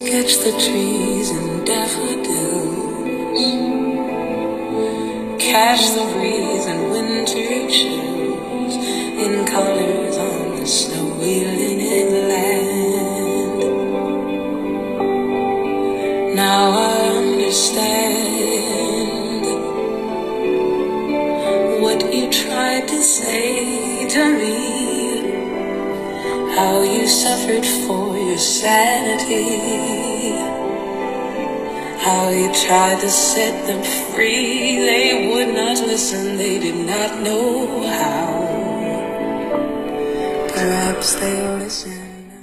Catch the trees and daffodils. Catch the breeze and winter chills in colors on the snowy linen land. Now I understand what you tried to say to me. How you suffered your sanity. How you tried to set them free. They would not listen, they did not know how. Perhaps they'll listen.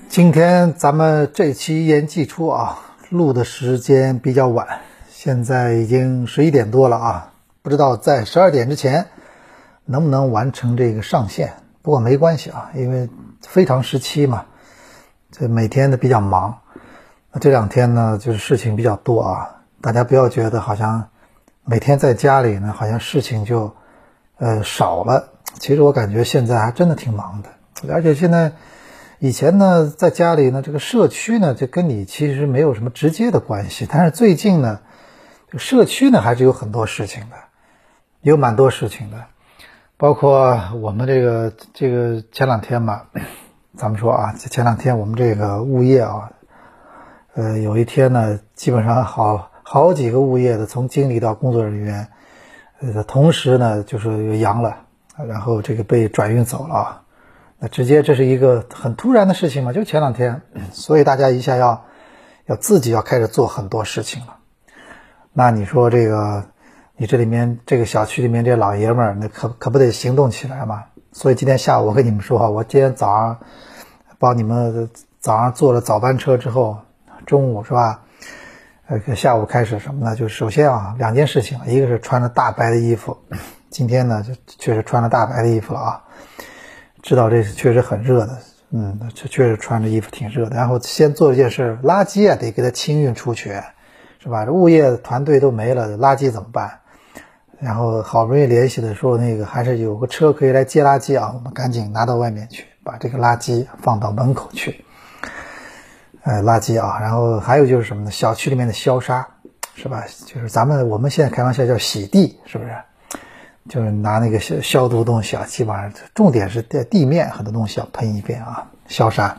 今天咱们这期一言既出啊，录的时间比较晚，现在已经十一点多了啊，不知道在十二点之前能不能完成这个上线。不过没关系啊，因为非常时期嘛，这每天都比较忙。那这两天呢，就是事情比较多啊，大家不要觉得好像每天在家里呢，好像事情就呃少了。其实我感觉现在还真的挺忙的，而且现在以前呢，在家里呢，这个社区呢，就跟你其实没有什么直接的关系。但是最近呢，社区呢，还是有很多事情的，有蛮多事情的。包括我们这个这个前两天吧，咱们说啊，前两天我们这个物业啊，呃，有一天呢，基本上好好几个物业的，从经理到工作人员，呃，同时呢就是阳了，然后这个被转运走了啊，那直接这是一个很突然的事情嘛，就前两天，所以大家一下要要自己要开始做很多事情了，那你说这个？你这里面这个小区里面这老爷们儿，那可可不得行动起来嘛？所以今天下午我跟你们说，我今天早上帮你们早上坐了早班车之后，中午是吧？呃，下午开始什么呢？就首先啊，两件事情，一个是穿着大白的衣服，今天呢就确实穿了大白的衣服了啊，知道这是确实很热的，嗯，确确实穿着衣服挺热的。然后先做一件事，垃圾啊得给它清运出去，是吧？这物业团队都没了，垃圾怎么办？然后好不容易联系的说，那个还是有个车可以来接垃圾啊，我们赶紧拿到外面去，把这个垃圾放到门口去。呃，垃圾啊，然后还有就是什么呢？小区里面的消杀，是吧？就是咱们我们现在开玩笑叫洗地，是不是？就是拿那个消消毒东西啊，基本上重点是在地面很多东西要喷一遍啊，消杀，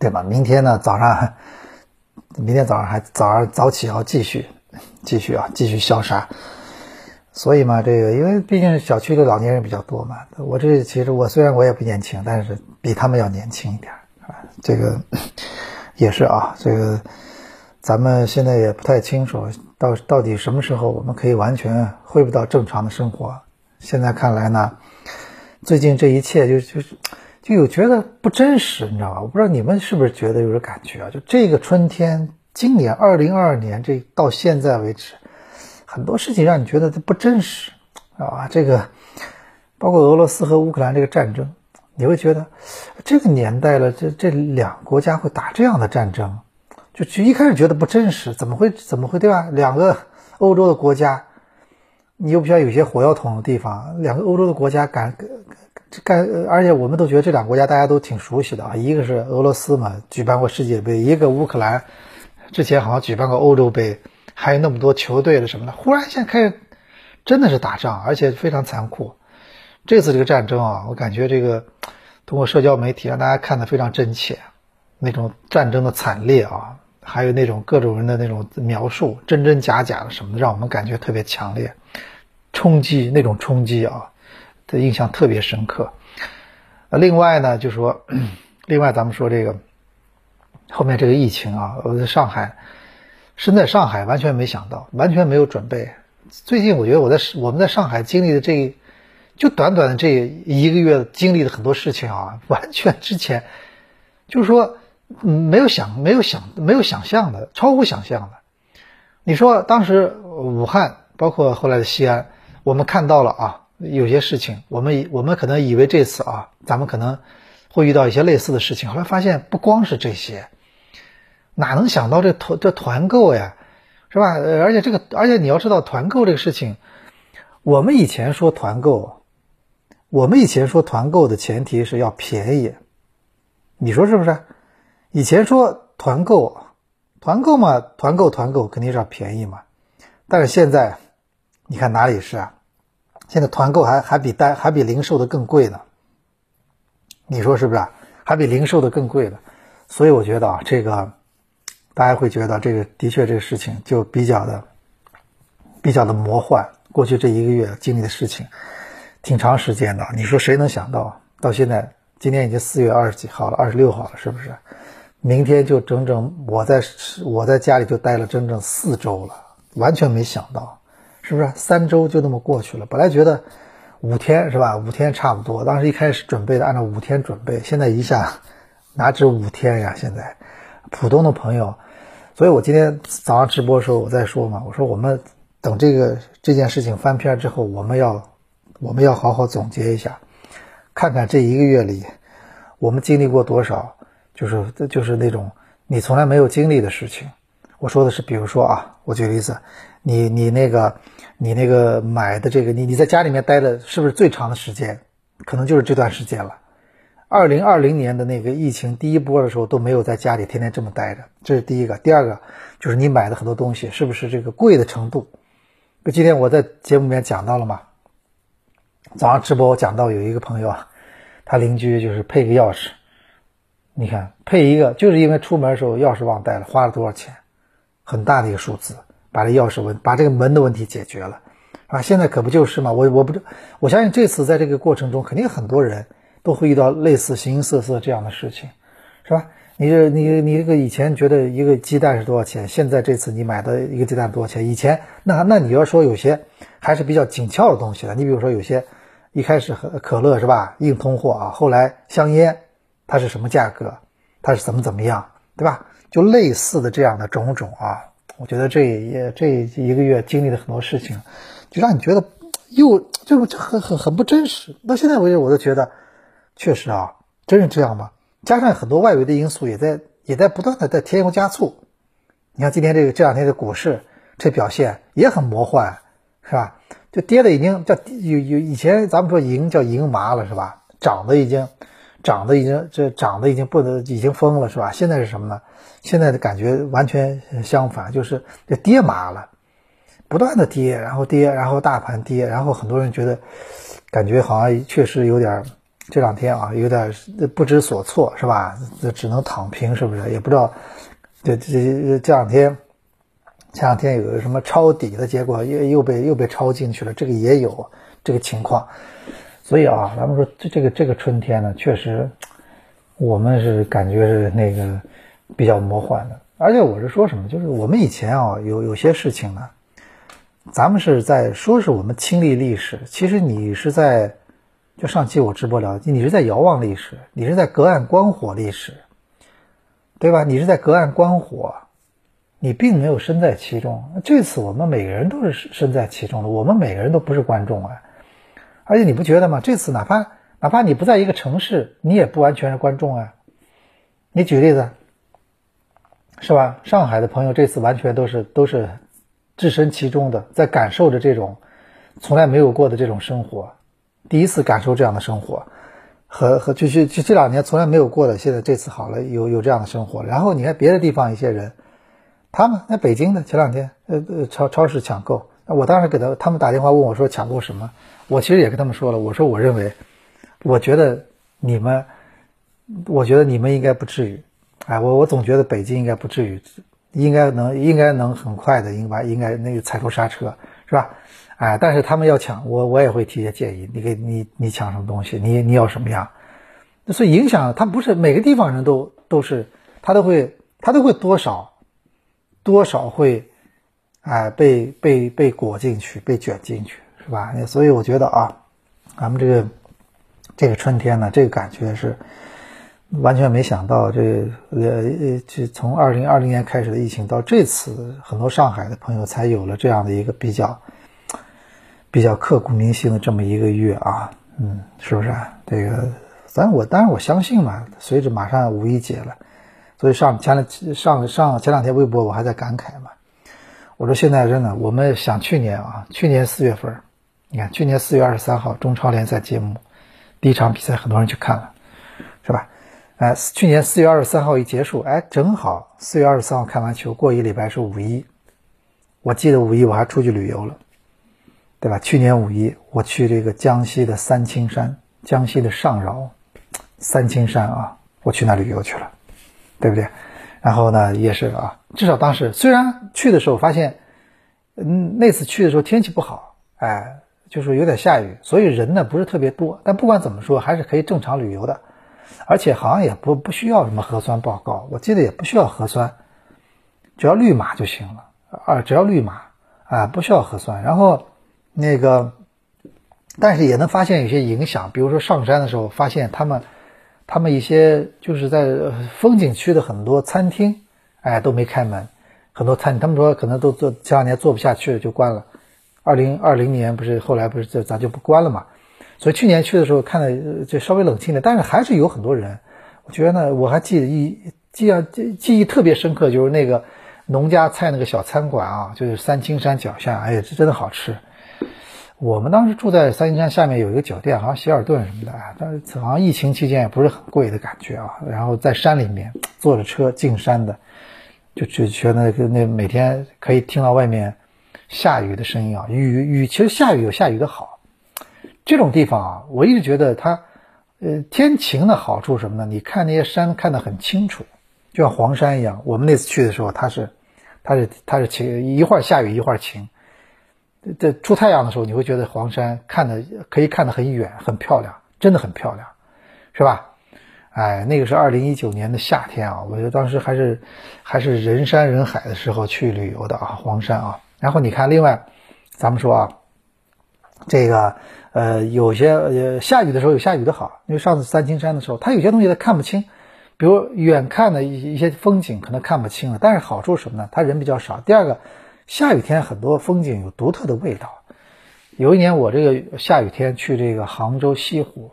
对吧？明天呢早上，明天早上还早上早起要继续，继续啊，继续消杀。所以嘛，这个因为毕竟小区里老年人比较多嘛，我这其实我虽然我也不年轻，但是比他们要年轻一点啊。这个也是啊，这个咱们现在也不太清楚到到底什么时候我们可以完全恢复到正常的生活。现在看来呢，最近这一切就就是就有觉得不真实，你知道吧？我不知道你们是不是觉得有这感觉啊？就这个春天，今年二零二二年这到现在为止。很多事情让你觉得它不真实，啊，这个包括俄罗斯和乌克兰这个战争，你会觉得这个年代了，这这两国家会打这样的战争，就就一开始觉得不真实，怎么会怎么会对吧？两个欧洲的国家，你又不像有些火药桶的地方，两个欧洲的国家敢干，而且我们都觉得这两个国家大家都挺熟悉的啊，一个是俄罗斯嘛，举办过世界杯，一个乌克兰，之前好像举办过欧洲杯。还有那么多球队的什么的，忽然现在开始真的是打仗，而且非常残酷。这次这个战争啊，我感觉这个通过社交媒体让大家看得非常真切，那种战争的惨烈啊，还有那种各种人的那种描述，真真假假的什么的，让我们感觉特别强烈，冲击那种冲击啊的印象特别深刻。另外呢，就说另外咱们说这个后面这个疫情啊，我在上海。身在上海，完全没想到，完全没有准备。最近我觉得我在我们在上海经历的这，就短短的这一个月经历的很多事情啊，完全之前就是说没有想、没有想、没有想象的，超乎想象的。你说当时武汉，包括后来的西安，我们看到了啊，有些事情，我们我们可能以为这次啊，咱们可能会遇到一些类似的事情，后来发现不光是这些。哪能想到这团这团购呀，是吧？而且这个，而且你要知道团购这个事情，我们以前说团购，我们以前说团购的前提是要便宜，你说是不是？以前说团购团购嘛，团购团购肯定是要便宜嘛。但是现在，你看哪里是啊？现在团购还还比单还比零售的更贵呢。你说是不是？还比零售的更贵呢。所以我觉得啊，这个大家会觉得这个的确这个事情就比较的比较的魔幻。过去这一个月经历的事情挺长时间的。你说谁能想到到现在？今天已经四月二十几号了，二十六号了，是不是？明天就整整我在我在家里就待了整整四周了，完全没想到，是不是？三周就那么过去了。本来觉得五天是吧？五天差不多。当时一开始准备的按照五天准备，现在一下哪止五天呀？现在浦东的朋友，所以我今天早上直播的时候我在说嘛，我说我们等这个这件事情翻篇之后，我们要我们要好好总结一下。看看这一个月里，我们经历过多少，就是就是那种你从来没有经历的事情。我说的是，比如说啊，我举个例子，你你那个你那个买的这个，你你在家里面待的是不是最长的时间？可能就是这段时间了。二零二零年的那个疫情第一波的时候都没有在家里天天这么待着，这是第一个。第二个就是你买的很多东西是不是这个贵的程度？今天我在节目里面讲到了嘛？早上直播我讲到有一个朋友啊，他邻居就是配个钥匙，你看配一个就是因为出门的时候钥匙忘带了，花了多少钱？很大的一个数字，把这钥匙问把这个门的问题解决了，啊，现在可不就是嘛？我我不我相信这次在这个过程中，肯定很多人都会遇到类似形形色色这样的事情，是吧？你这你你这个以前觉得一个鸡蛋是多少钱？现在这次你买的一个鸡蛋多少钱？以前那那你要说有些还是比较紧俏的东西了，你比如说有些。一开始可可乐是吧？硬通货啊，后来香烟，它是什么价格？它是怎么怎么样，对吧？就类似的这样的种种啊，我觉得这也这一个月经历的很多事情，就让你觉得又就就很很很不真实。到现在为止，我都觉得确实啊，真是这样吗？加上很多外围的因素也在也在不断的在添油加醋。你看今天这个这两天的股市这表现也很魔幻，是吧？就跌的已经叫有有以前咱们说赢叫赢麻了是吧？涨的已经涨的已经这涨的已经不能已经疯了是吧？现在是什么呢？现在的感觉完全相反，就是这跌麻了，不断的跌，然后跌，然后大盘跌，然后很多人觉得感觉好像确实有点这两天啊有点不知所措是吧？只能躺平是不是？也不知道这这这两天。前两天有个什么抄底的结果，又又被又被抄进去了，这个也有这个情况。所以啊，咱们说这这个这个春天呢，确实我们是感觉是那个比较魔幻的。而且我是说什么，就是我们以前啊有有些事情呢，咱们是在说是我们亲历历史，其实你是在就上期我直播聊，你是在遥望历史，你是在隔岸观火历史，对吧？你是在隔岸观火。你并没有身在其中，这次我们每个人都是身在其中的，我们每个人都不是观众啊。而且你不觉得吗？这次哪怕哪怕你不在一个城市，你也不完全是观众啊。你举例子，是吧？上海的朋友这次完全都是都是置身其中的，在感受着这种从来没有过的这种生活，第一次感受这样的生活，和和就是就这两年从来没有过的，现在这次好了，有有这样的生活。然后你看别的地方一些人。他们在北京的前两天，呃呃，超超市抢购，我当时给他他们打电话问我说抢购什么，我其实也跟他们说了，我说我认为，我觉得你们，我觉得你们应该不至于，哎，我我总觉得北京应该不至于，应该能应该能很快的应该应该那个踩住刹车，是吧？哎，但是他们要抢，我我也会提些建议，你给你你抢什么东西，你你要什么样，所以影响他不是每个地方人都都是他都会他都会多少。多少会，哎，被被被裹进去，被卷进去，是吧？所以我觉得啊，咱们这个这个春天呢，这个感觉是完全没想到，这呃呃，这从二零二零年开始的疫情到这次，很多上海的朋友才有了这样的一个比较比较刻骨铭心的这么一个月啊，嗯，是不是？这个咱我当然我相信嘛，随着马上五一节了。所以上前两上上前两天微博我还在感慨嘛，我说现在真的，我们想去年啊，去年四月份，你看去年四月二十三号中超联赛揭幕，第一场比赛很多人去看了，哎，去年四月二十三号一结束，哎，正好四月二十三号看完球，过一礼拜是五一。我记得五一我还出去旅游了，对吧？去年五一我去这个江西的三清山，江西的上饶，三清山啊，我去那旅游去了，对不对？然后呢，也是啊，至少当时虽然去的时候发现，嗯，那次去的时候天气不好，哎，就是有点下雨，所以人呢不是特别多。但不管怎么说，还是可以正常旅游的，而且好像也不不需要什么核酸报告，我记得也不需要核酸，只要绿码就行了。啊，只要绿码啊，不需要核酸。然后那个，但是也能发现有些影响，比如说上山的时候，发现他们他们一些就是在风景区的很多餐厅，哎，都没开门。很多餐，他们说可能都做前两年做不下去了，就关了。二零二零年不是后来不是就咱就不关了嘛？所以去年去的时候看的就稍微冷清点，但是还是有很多人。我觉得呢，我还记得一记啊记记忆特别深刻，就是那个。农家菜那个小餐馆啊，就是三清山脚下，哎呀，这真的好吃。我们当时住在三清山下面有一个酒店，好像希尔顿什么的，但是好像疫情期间也不是很贵的感觉啊。然后在山里面坐着车进山的，就就觉得那那每天可以听到外面下雨的声音啊，雨雨其实下雨有下雨的好。这种地方啊，我一直觉得它，呃，天晴的好处什么呢？你看那些山看得很清楚。就像黄山一样，我们那次去的时候，它是，它是，它是晴，一会儿下雨，一会儿晴。这出太阳的时候，你会觉得黄山看的可以看得很远，很漂亮，真的很漂亮，是吧？哎，那个是二零一九年的夏天啊，我觉得当时还是还是人山人海的时候去旅游的啊，黄山啊。然后你看，另外，咱们说啊，这个呃，有些呃下雨的时候有下雨的好，因为上次三清山的时候，它有些东西它看不清。比如远看的一一些风景可能看不清了，但是好处是什么呢？它人比较少。第二个，下雨天很多风景有独特的味道。有一年我这个下雨天去这个杭州西湖，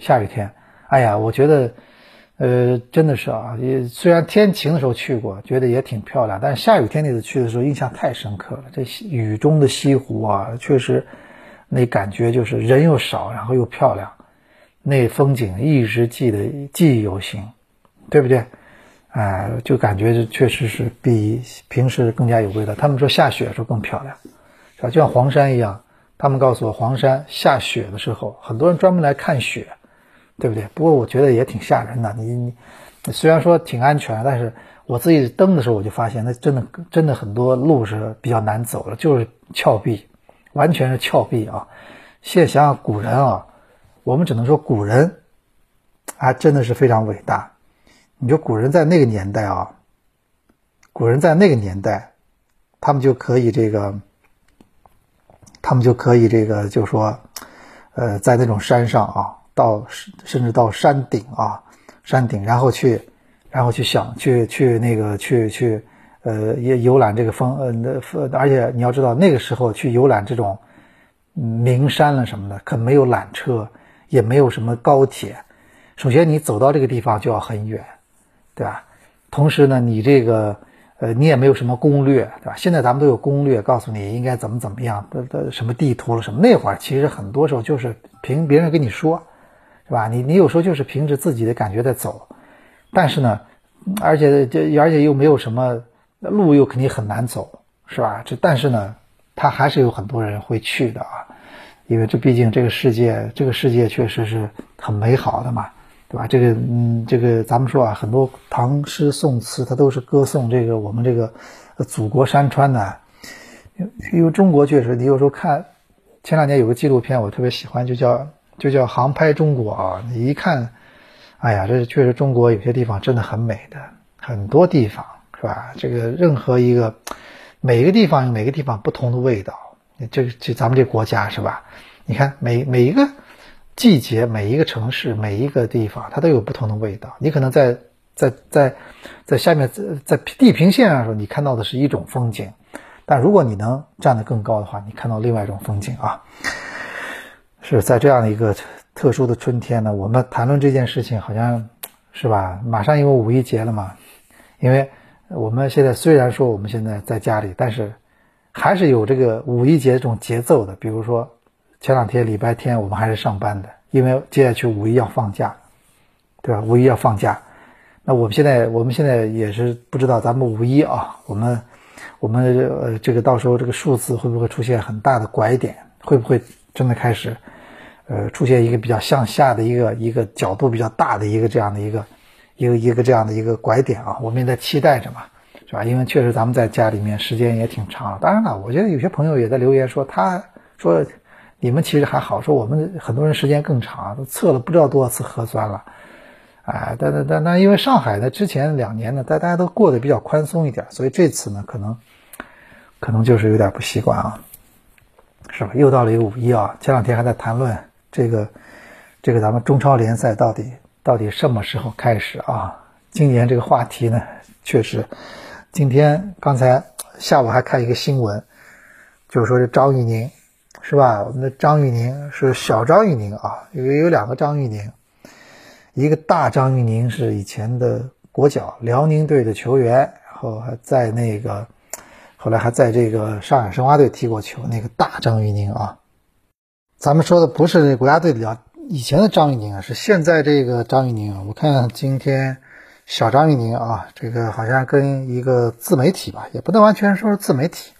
下雨天，哎呀，我觉得，呃，真的是啊，也虽然天晴的时候去过，觉得也挺漂亮，但是下雨天那次去的时候印象太深刻了。这雨中的西湖啊，确实，那感觉就是人又少，然后又漂亮，那风景一直记得记忆犹新。对不对？哎，就感觉确实是比平时更加有味道。他们说下雪的时候更漂亮，是吧？就像黄山一样，他们告诉我，黄山下雪的时候，很多人专门来看雪，对不对？不过我觉得也挺吓人的。你你虽然说挺安全，但是我自己登的时候，我就发现那真的真的很多路是比较难走的，就是峭壁，完全是峭壁啊！现在想想古人啊，我们只能说古人啊，真的是非常伟大。你说古人在那个年代啊，古人在那个年代，他们就可以这个，他们就可以这个，就说，呃，在那种山上啊，到甚至到山顶啊，山顶，然后去，然后去想去去那个去去，呃，也游览这个风，呃，那而且你要知道那个时候去游览这种名山了什么的，可没有缆车，也没有什么高铁，首先你走到这个地方就要很远。对吧？同时呢，你这个，呃，你也没有什么攻略，对吧？现在咱们都有攻略，告诉你应该怎么怎么样的的什么地图了什么。那会儿其实很多时候就是凭别人跟你说，是吧？你你有时候就是凭着自己的感觉在走，但是呢，而且这而且又没有什么路，又肯定很难走，是吧？这但是呢，他还是有很多人会去的啊，因为这毕竟这个世界，这个世界确实是很美好的嘛。对吧？这个，嗯，这个咱们说啊，很多唐诗宋词，它都是歌颂这个我们这个祖国山川的。因为中国确实，你有时候看，前两年有个纪录片，我特别喜欢，就叫就叫《航拍中国》啊。你一看，哎呀，这确实中国有些地方真的很美的，很多地方是吧？这个任何一个每一个地方有每个地方不同的味道。这个这咱们这国家是吧？你看每每一个。季节每一个城市每一个地方，它都有不同的味道。你可能在在在在下面在在地平线上的时候，你看到的是一种风景，但如果你能站得更高的话，你看到另外一种风景啊。是在这样的一个特殊的春天呢，我们谈论这件事情，好像是吧？马上因为五一节了嘛，因为我们现在虽然说我们现在在家里，但是还是有这个五一节这种节奏的，比如说。前两天礼拜天我们还是上班的，因为接下去五一要放假，对吧？五一要放假，那我们现在我们现在也是不知道咱们五一啊，我们我们呃这个到时候这个数字会不会出现很大的拐点？会不会真的开始呃出现一个比较向下的一个一个角度比较大的一个这样的一个一个一个这样的一个拐点啊？我们也在期待着嘛。是吧？因为确实咱们在家里面时间也挺长了。当然了，我觉得有些朋友也在留言说，他说你们其实还好，说我们很多人时间更长，都测了不知道多少次核酸了。哎，但但但但因为上海呢，之前两年呢，大大家都过得比较宽松一点，所以这次呢，可能可能就是有点不习惯啊，是吧？又到了一个五一啊，前两天还在谈论这个这个咱们中超联赛到底到底什么时候开始啊？今年这个话题呢，确实。今天刚才下午还看一个新闻，就是说这张玉宁，是吧？我们的张玉宁是小张玉宁啊，有有两个张玉宁，一个大张玉宁是以前的国脚辽宁队的球员，然后还在那个，后来还在这个上海申花队踢过球，那个大张玉宁啊。咱们说的不是国家队的以前的张玉宁啊，是现在这个张玉宁啊。我看今天。小张玉宁啊，这个好像跟一个自媒体吧，也不能完全说是自媒体，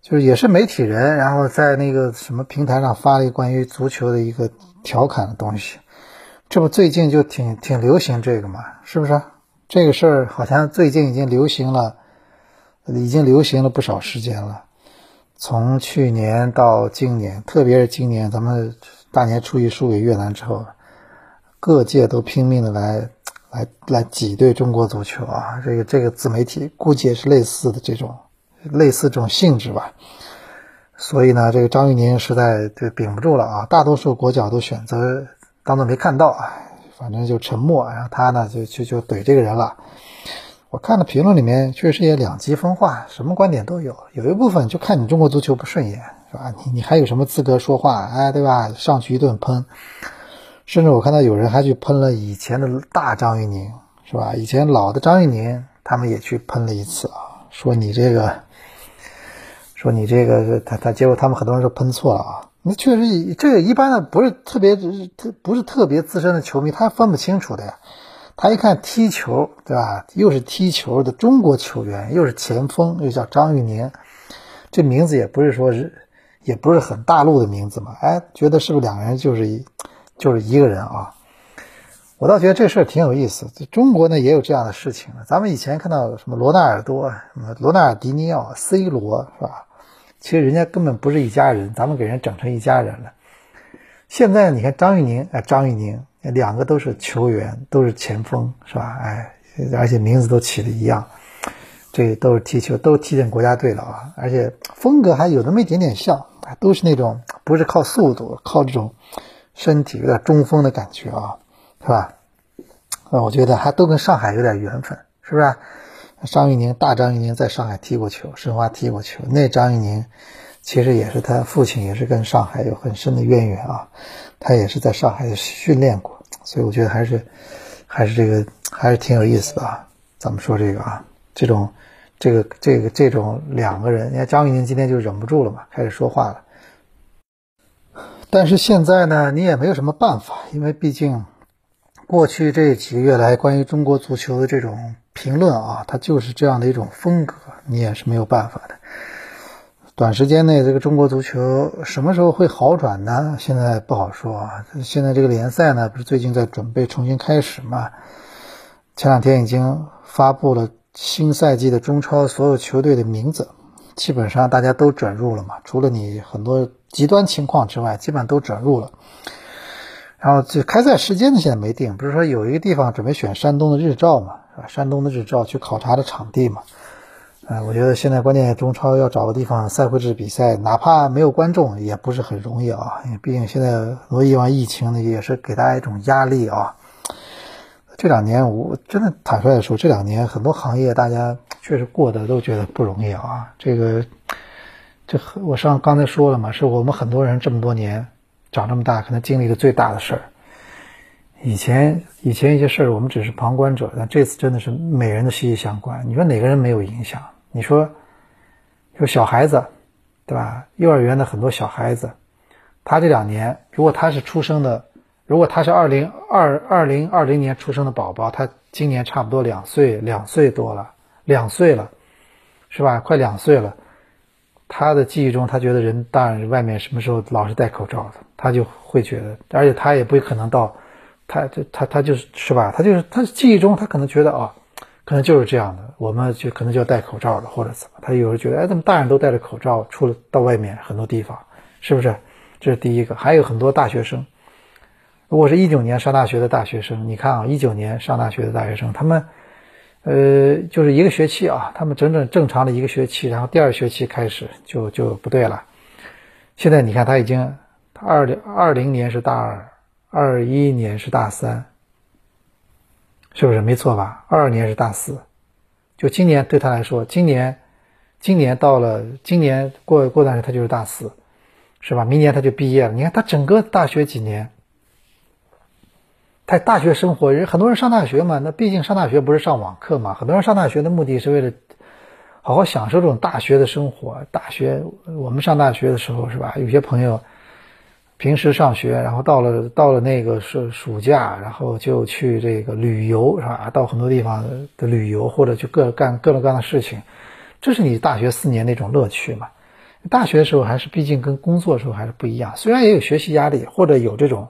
就是也是媒体人，然后在那个什么平台上发了一关于足球的一个调侃的东西。这不最近就挺挺流行这个嘛，是不是？这个事儿好像最近已经流行了，已经流行了不少时间了。从去年到今年，特别是今年咱们大年初一输给越南之后，各界都拼命的来。来来挤兑中国足球啊！这个这个自媒体估计也是类似的这种类似这种性质吧。所以呢，这个张玉宁实在就顶不住了啊！大多数国脚都选择当做没看到啊，反正就沉默。然后他呢就就就怼这个人了。我看了评论里面确实也两极分化，什么观点都有。有一部分就看你中国足球不顺眼，是吧？你你还有什么资格说话？哎，对吧？上去一顿喷。甚至我看到有人还去喷了以前的大张玉宁，是吧？以前老的张玉宁，他们也去喷了一次啊，说你这个，说你这个，他他结果他们很多人都喷错了啊。那确实，这个一般的不是特别，不是特别资深的球迷，他分不清楚的呀。他一看踢球，对吧？又是踢球的中国球员，又是前锋，又叫张玉宁，这名字也不是说是，也不是很大陆的名字嘛。哎，觉得是不是两个人就是一。就是一个人啊，我倒觉得这事儿挺有意思。中国呢也有这样的事情。咱们以前看到什么罗纳尔多、什么罗纳尔迪尼奥、C 罗，是吧？其实人家根本不是一家人，咱们给人整成一家人了。现在你看张玉宁，哎，张玉宁两个都是球员，都是前锋，是吧？哎，而且名字都起的一样，这都是踢球，都踢进国家队了啊！而且风格还有那么一点点像，都是那种不是靠速度，靠这种。身体有点中锋的感觉啊，是吧？啊，我觉得还都跟上海有点缘分，是不是？张玉宁，大张玉宁在上海踢过球，申花踢过球。那张玉宁其实也是他父亲，也是跟上海有很深的渊源啊。他也是在上海训练过，所以我觉得还是还是这个还是挺有意思的啊。咱们说这个啊，这种这个这个这种两个人，你看张玉宁今天就忍不住了嘛，开始说话了。但是现在呢，你也没有什么办法，因为毕竟过去这几个月来关于中国足球的这种评论啊，它就是这样的一种风格，你也是没有办法的。短时间内这个中国足球什么时候会好转呢？现在不好说啊。现在这个联赛呢，不是最近在准备重新开始嘛？前两天已经发布了新赛季的中超所有球队的名字。基本上大家都转入了嘛，除了你很多极端情况之外，基本上都转入了。然后这开赛时间呢，现在没定，不是说有一个地方准备选山东的日照嘛，是吧？山东的日照去考察的场地嘛。呃，我觉得现在关键中超要找个地方赛会制比赛，哪怕没有观众也不是很容易啊，毕竟现在很多地方疫情呢，也是给大家一种压力啊。这两年我真的坦率的说，这两年很多行业大家。确实过得都觉得不容易啊！这个，这我上刚才说了嘛，是我们很多人这么多年长这么大，可能经历的最大的事儿。以前以前一些事儿我们只是旁观者，但这次真的是每人的息息相关。你说哪个人没有影响？你说，说小孩子，对吧？幼儿园的很多小孩子，他这两年如果他是出生的如果他是二零二二零二零年出生的宝宝，他今年差不多两岁，两岁多了，两岁了，是吧？快两岁了。他的记忆中，他觉得人大人外面什么时候老是戴口罩的，他就会觉得，而且他也不可能到，他就他他就是是吧？他就是他记忆中，他可能觉得啊，可能就是这样的，我们就可能就要戴口罩了，或者怎么？他有时候觉得，哎，怎么大人都戴着口罩出了到外面很多地方，是不是？这是第一个。还有很多大学生，如果是一九年上大学的大学生，你看啊，一九年上大学的大学生，他们。呃，就是一个学期啊，他们整整正常的一个学期，然后第二学期开始就就不对了。现在你看，他已经，他二零二零年是大二，二一年是大三，是不是没错吧？二二年是大四，就今年对他来说，今年，今年到了，今年过过段时间他就是大四，是吧？明年他就毕业了。你看他整个大学几年。他大学生活，人很多人上大学嘛，那毕竟上大学不是上网课嘛。很多人上大学的目的是为了好好享受这种大学的生活。大学，我们上大学的时候是吧？有些朋友平时上学，然后到了到了那个是暑假，然后就去这个旅游是吧？到很多地方的旅游，或者去各干各种各样的事情，这是你大学四年那种乐趣嘛。大学的时候还是毕竟跟工作的时候还是不一样，虽然也有学习压力，或者有这种。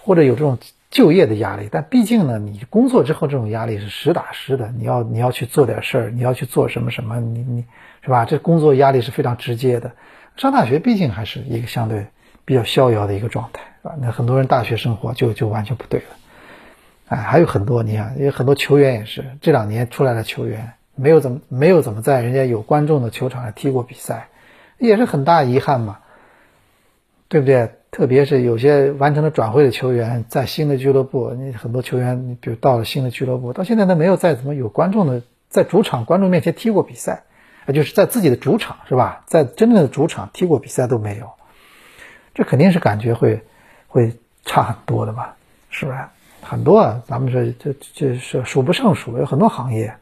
或者有这种就业的压力，但毕竟呢，你工作之后这种压力是实打实的。你要你要去做点事儿，你要去做什么什么，你你是吧？这工作压力是非常直接的。上大学毕竟还是一个相对比较逍遥的一个状态，是吧？那很多人大学生活就就完全不对了。哎，还有很多，你看，有很多球员也是这两年出来的球员，没有怎么没有怎么在人家有观众的球场上踢过比赛，也是很大遗憾嘛，对不对？特别是有些完成了转会的球员，在新的俱乐部，你很多球员，你比如到了新的俱乐部，到现在都没有在怎么有观众的在主场观众面前踢过比赛，啊，就是在自己的主场是吧？在真正的主场踢过比赛都没有，这肯定是感觉会会差很多的嘛，是不是？很多啊，咱们说这这是数不胜数，有很多行业，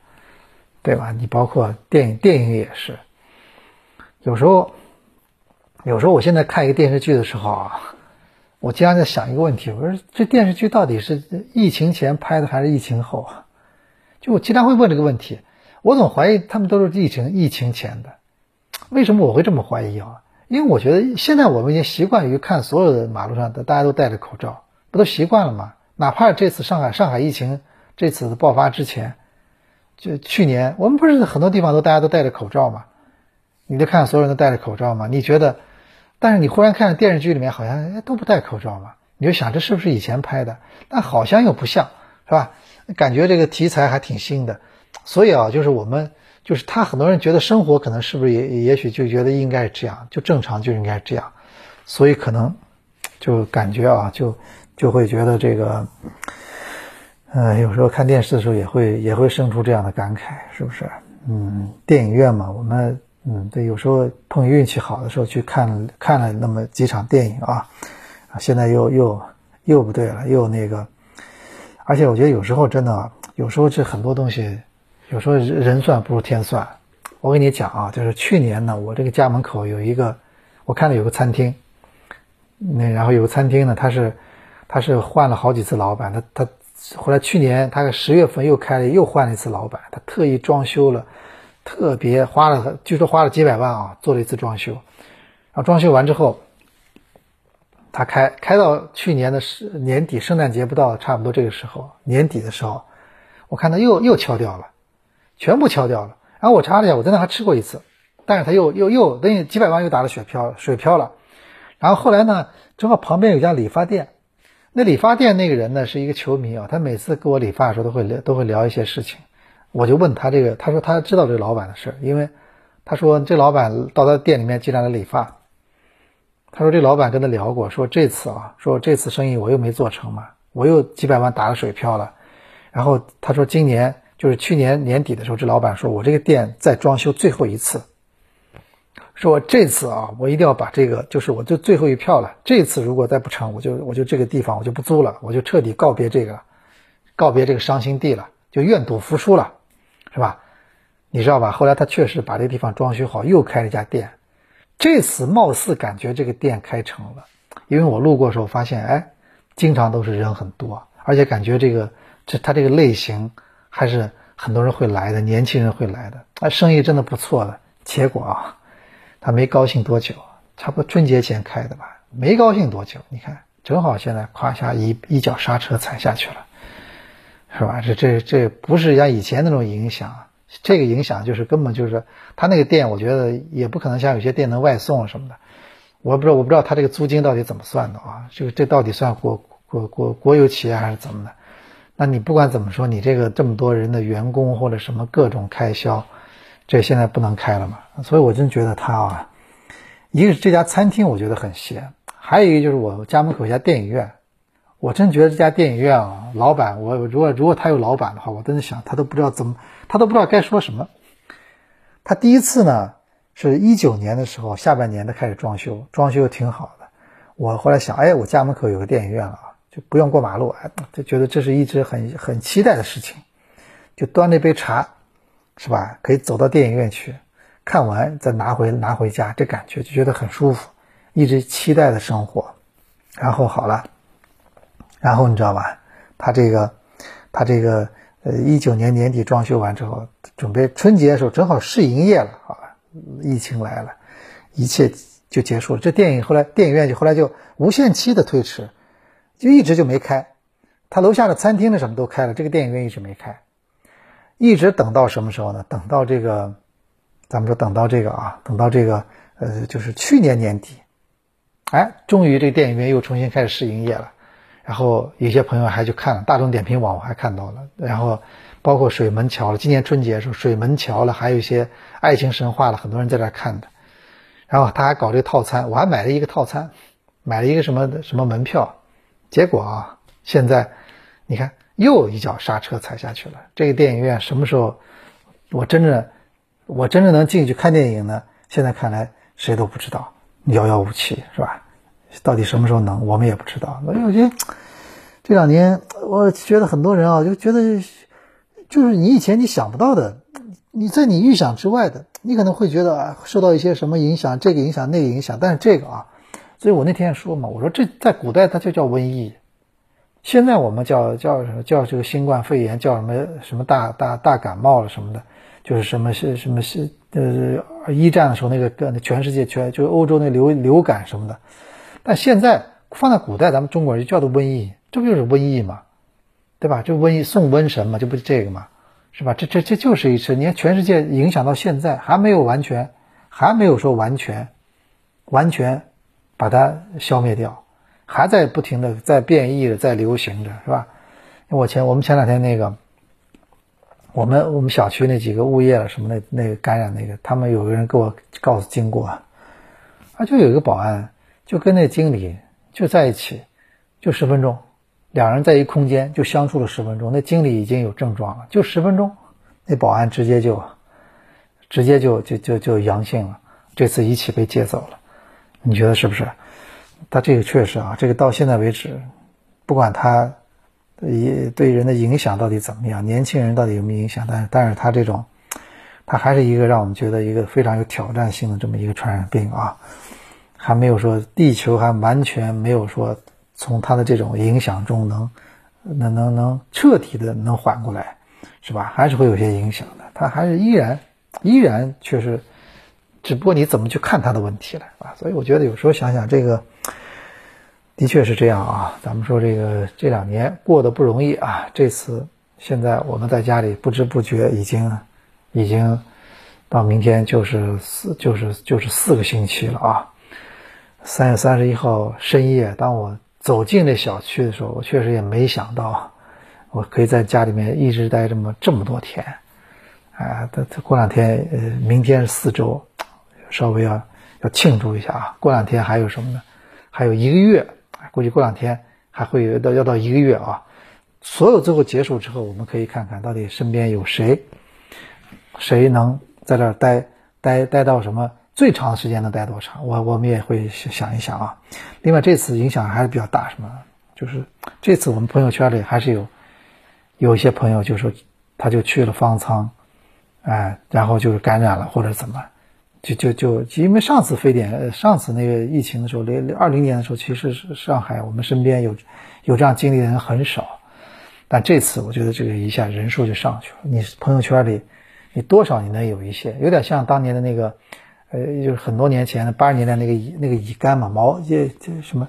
对吧？你包括电影，电影也是，有时候。有时候我现在看一个电视剧的时候啊，我经常在想一个问题：我说这电视剧到底是疫情前拍的还是疫情后啊？就我经常会问这个问题。我总怀疑他们都是疫情疫情前的。为什么我会这么怀疑啊？因为我觉得现在我们已经习惯于看所有的马路上的大家都戴着口罩，不都习惯了吗？哪怕这次上海上海疫情这次爆发之前，就去年我们不是很多地方都大家都戴着口罩吗？你就看所有人都戴着口罩吗？你觉得？但是你忽然看电视剧里面好像都不戴口罩嘛，你就想这是不是以前拍的？但好像又不像，是吧？感觉这个题材还挺新的，所以啊，就是我们就是他很多人觉得生活可能是不是也也许就觉得应该这样，就正常就应该这样，所以可能就感觉啊，就就会觉得这个，呃，有时候看电视的时候也会也会生出这样的感慨，是不是？嗯，电影院嘛，我们。嗯，对，有时候碰运气好的时候去看看了那么几场电影啊，啊，现在又又又不对了，又那个，而且我觉得有时候真的，有时候这很多东西，有时候人算不如天算。我跟你讲啊，就是去年呢，我这个家门口有一个，我看到有个餐厅，那然后有个餐厅呢，他是他是换了好几次老板，他他后来去年他十月份又开了又换了一次老板，他特意装修了。特别花了，据说花了几百万啊，做了一次装修，然后装修完之后，他开开到去年的十年底，圣诞节不到，差不多这个时候年底的时候，我看他又又敲掉了，全部敲掉了。然后我查了一下，我在那还吃过一次，但是他又又又等于几百万又打了水漂，水漂了。然后后来呢，正好旁边有家理发店，那理发店那个人呢是一个球迷啊，他每次给我理发的时候都会聊都会聊一些事情。我就问他这个，他说他知道这个老板的事，因为他说这老板到他店里面经常来理发。他说这老板跟他聊过，说这次啊，说这次生意我又没做成嘛，我又几百万打了水漂了。然后他说今年就是去年年底的时候，这老板说我这个店再装修最后一次，说我这次啊，我一定要把这个就是我就最后一票了。这次如果再不成，我就我就这个地方我就不租了，我就彻底告别这个，告别这个伤心地了，就愿赌服输了。是吧？你知道吧？后来他确实把这个地方装修好，又开了一家店。这次貌似感觉这个店开成了，因为我路过的时候发现，哎，经常都是人很多，而且感觉这个这他这个类型还是很多人会来的，年轻人会来的，啊，生意真的不错的。结果啊，他没高兴多久，差不多春节前开的吧，没高兴多久，你看正好现在胯下一一脚刹车踩下去了，是吧？这这这不是像以前那种影响，这个影响就是根本就是他那个店，我觉得也不可能像有些店能外送什么的。我不知道，我不知道他这个租金到底怎么算的啊？这个这到底算国国国国有企业还是怎么的？那你不管怎么说，你这个这么多人的员工或者什么各种开销，这现在不能开了嘛？所以我真觉得他啊，一个是这家餐厅我觉得很闲，还有一个就是我家门口一家电影院，我真觉得这家电影院啊，老板我如果如果他有老板的话，我真的想他都不知道怎么，他都不知道该说什么。他第一次呢。是一九年的时候，下半年他开始装修，装修挺好的。我后来想，哎，我家门口有个电影院了啊，就不用过马路，哎，就觉得这是一直很很期待的事情。就端着杯茶，是吧？可以走到电影院去，看完再拿回拿回家，这感觉就觉得很舒服，一直期待的生活。然后好了，然后你知道吧？他这个，他这个，呃，一九年年底装修完之后，准备春节的时候正好试营业了，好了？疫情来了，一切就结束了。这电影后来电影院就后来就无限期的推迟，就一直就没开。他楼下的餐厅的什么都开了，这个电影院一直没开，一直等到什么时候呢？等到这个，咱们说等到这个啊，等到这个呃，就是去年年底，哎，终于这个电影院又重新开始试营业了。然后有些朋友还去看了，大众点评网我还看到了，然后。包括水门桥了，今年春节的时候，水门桥了，还有一些爱情神话了，很多人在这看的。然后他还搞这个套餐，我还买了一个套餐，买了一个什么什么门票。结果啊，现在你看又一脚刹车踩下去了。这个电影院什么时候我真正我真正能进去看电影呢？现在看来谁都不知道，遥遥无期，是吧？到底什么时候能，我们也不知道。所以我觉得这两年，我觉得很多人啊，就觉得。就是你以前你想不到的，你在你预想之外的，你可能会觉得啊受到一些什么影响，这个影响那个影响，但是这个啊，所以我那天也说嘛，我说这在古代它就叫瘟疫，现在我们叫叫什么叫这个新冠肺炎叫什么什么大大大感冒了什么的，就是什么是什么是呃一战的时候那个跟全世界全就是欧洲那流流感什么的，但现在放在古代咱们中国人就叫做瘟疫，这不就是瘟疫吗？对吧？就瘟疫送瘟神嘛，这不是这个嘛，是吧？这这这就是一次，你看全世界影响到现在还没有完全，还没有说完全，完全把它消灭掉，还在不停的在变异的在流行着，是吧？我前我们前两天那个，我们我们小区那几个物业了什么那那个感染那个，他们有个人给我告诉经过，啊，就有一个保安就跟那经理就在一起，就十分钟。两人在一空间就相处了十分钟，那经理已经有症状了，就十分钟，那保安直接就，直接就就就就阳性了，这次一起被接走了，你觉得是不是？他这个确实啊，这个到现在为止，不管他也对人的影响到底怎么样，年轻人到底有没有影响，但是但是他这种，他还是一个让我们觉得一个非常有挑战性的这么一个传染病啊，还没有说地球还完全没有说。从他的这种影响中，能能能能彻底的能缓过来，是吧？还是会有些影响的。他还是依然依然确实，只不过你怎么去看他的问题了啊？所以我觉得有时候想想这个，的确是这样啊。咱们说这个这两年过得不容易啊。这次现在我们在家里不知不觉已经已经到明天就是四就是就是四个星期了啊。三月三十一号深夜，当我。走进这小区的时候，我确实也没想到，我可以在家里面一直待这么这么多天，啊，他他过两天，呃，明天是四周，稍微要要庆祝一下啊。过两天还有什么呢？还有一个月，估计过两天还会有到要到一个月啊。所有最后结束之后，我们可以看看到底身边有谁，谁能在这儿待待待到什么。最长时间能待多长？我我们也会想一想啊。另外，这次影响还是比较大，什么？就是这次我们朋友圈里还是有有一些朋友就说他就去了方舱，哎，然后就是感染了或者怎么，就就就因为上次非典，上次那个疫情的时候，零二零年的时候，其实是上海我们身边有有这样经历的人很少，但这次我觉得这个一下人数就上去了。你朋友圈里，你多少你能有一些，有点像当年的那个，呃，就是很多年前的八十年代那个那个乙肝嘛，毛这这什么，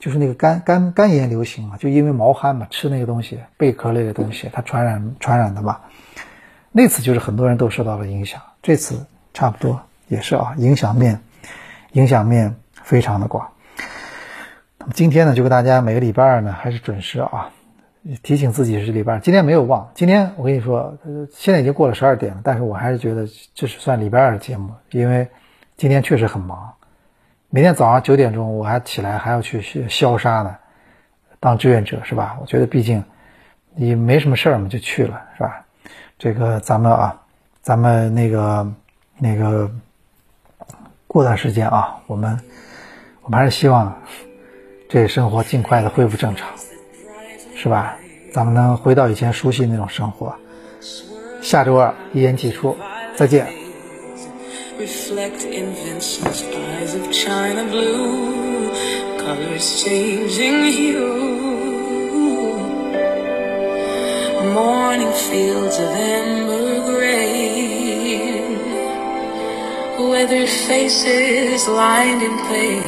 就是那个肝肝肝炎流行嘛，就因为毛蚶嘛，吃那个东西贝壳类的东西，它传染传染的嘛。那次就是很多人都受到了影响，这次差不多。也是啊，影响面，影响面非常的广。那么今天呢，就跟大家每个礼拜二呢，还是准时啊，提醒自己是礼拜二。今天没有忘，今天我跟你说，现在已经过了十二点了，但是我还是觉得这是算礼拜二的节目，因为今天确实很忙。明天早上九点钟我还起来还要去消杀呢，当志愿者是吧？我觉得毕竟你没什么事儿嘛，就去了是吧？这个咱们啊，咱们那个那个。过段时间啊，我们我们还是希望这生活尽快的恢复正常，是吧？咱们能回到以前熟悉那种生活。下周二一言既出，再见。Morning fields of amber weathered faces lined in place.